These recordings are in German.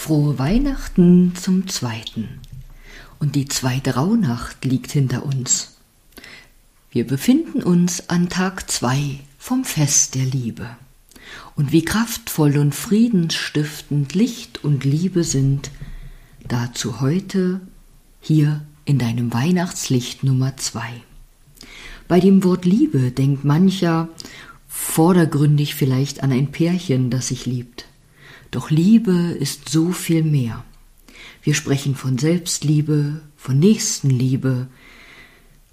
Frohe Weihnachten zum zweiten. Und die zweite Rauhnacht liegt hinter uns. Wir befinden uns an Tag zwei vom Fest der Liebe. Und wie kraftvoll und friedensstiftend Licht und Liebe sind, dazu heute hier in deinem Weihnachtslicht Nummer zwei. Bei dem Wort Liebe denkt mancher vordergründig vielleicht an ein Pärchen, das sich liebt. Doch Liebe ist so viel mehr. Wir sprechen von Selbstliebe, von Nächstenliebe,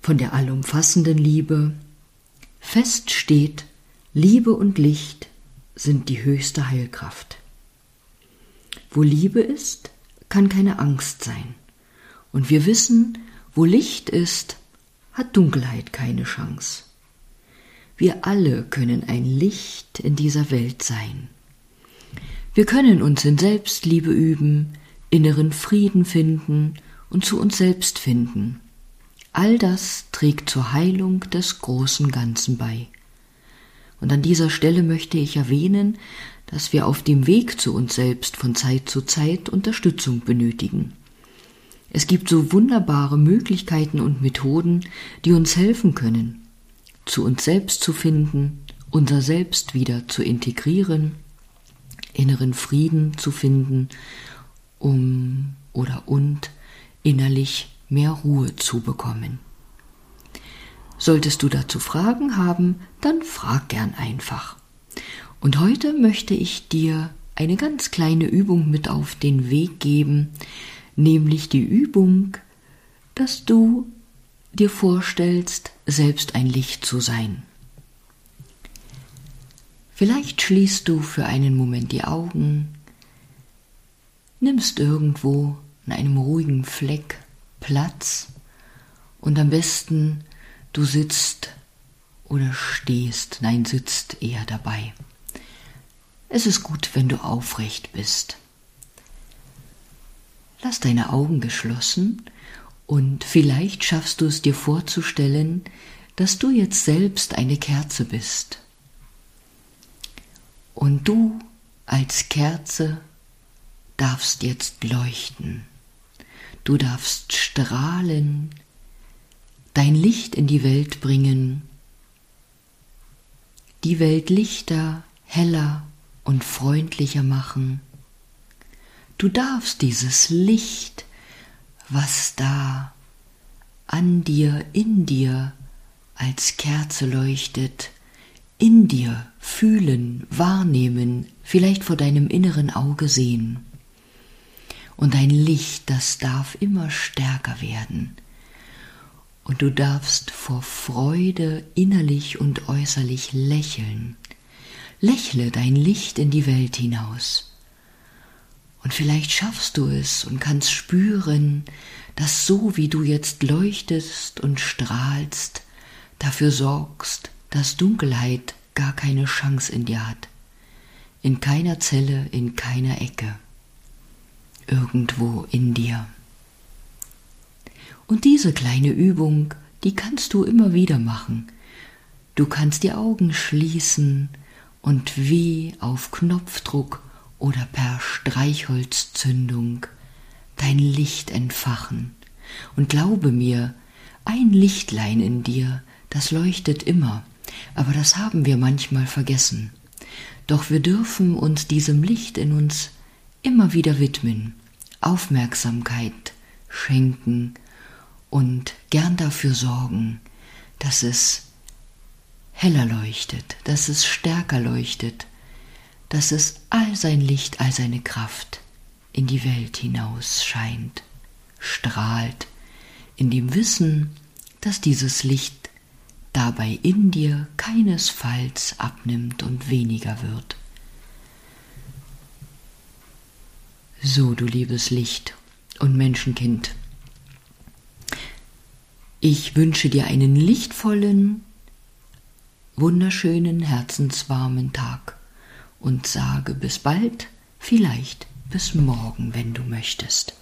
von der allumfassenden Liebe. Fest steht, Liebe und Licht sind die höchste Heilkraft. Wo Liebe ist, kann keine Angst sein. Und wir wissen, wo Licht ist, hat Dunkelheit keine Chance. Wir alle können ein Licht in dieser Welt sein. Wir können uns in Selbstliebe üben, inneren Frieden finden und zu uns selbst finden. All das trägt zur Heilung des großen Ganzen bei. Und an dieser Stelle möchte ich erwähnen, dass wir auf dem Weg zu uns selbst von Zeit zu Zeit Unterstützung benötigen. Es gibt so wunderbare Möglichkeiten und Methoden, die uns helfen können, zu uns selbst zu finden, unser Selbst wieder zu integrieren, inneren Frieden zu finden, um oder und innerlich mehr Ruhe zu bekommen. Solltest du dazu Fragen haben, dann frag gern einfach. Und heute möchte ich dir eine ganz kleine Übung mit auf den Weg geben, nämlich die Übung, dass du dir vorstellst, selbst ein Licht zu sein. Vielleicht schließt du für einen Moment die Augen, nimmst irgendwo an einem ruhigen Fleck Platz und am besten du sitzt oder stehst, nein, sitzt eher dabei. Es ist gut, wenn du aufrecht bist. Lass deine Augen geschlossen und vielleicht schaffst du es dir vorzustellen, dass du jetzt selbst eine Kerze bist. Und du als Kerze darfst jetzt leuchten. Du darfst strahlen, dein Licht in die Welt bringen, die Welt lichter, heller und freundlicher machen. Du darfst dieses Licht, was da an dir, in dir als Kerze leuchtet, in dir fühlen, wahrnehmen, vielleicht vor deinem inneren Auge sehen. Und dein Licht, das darf immer stärker werden. Und du darfst vor Freude innerlich und äußerlich lächeln. Lächle dein Licht in die Welt hinaus. Und vielleicht schaffst du es und kannst spüren, dass so wie du jetzt leuchtest und strahlst, dafür sorgst, dass Dunkelheit gar keine Chance in dir hat. In keiner Zelle, in keiner Ecke. Irgendwo in dir. Und diese kleine Übung, die kannst du immer wieder machen. Du kannst die Augen schließen und wie auf Knopfdruck oder per Streichholzzündung dein Licht entfachen. Und glaube mir, ein Lichtlein in dir, das leuchtet immer, aber das haben wir manchmal vergessen. Doch wir dürfen uns diesem Licht in uns immer wieder widmen, Aufmerksamkeit schenken und gern dafür sorgen, dass es heller leuchtet, dass es stärker leuchtet, dass es all sein Licht, all seine Kraft in die Welt hinaus scheint, strahlt, in dem Wissen, dass dieses Licht dabei in dir keinesfalls abnimmt und weniger wird. So, du liebes Licht und Menschenkind, ich wünsche dir einen lichtvollen, wunderschönen, herzenswarmen Tag und sage bis bald, vielleicht bis morgen, wenn du möchtest.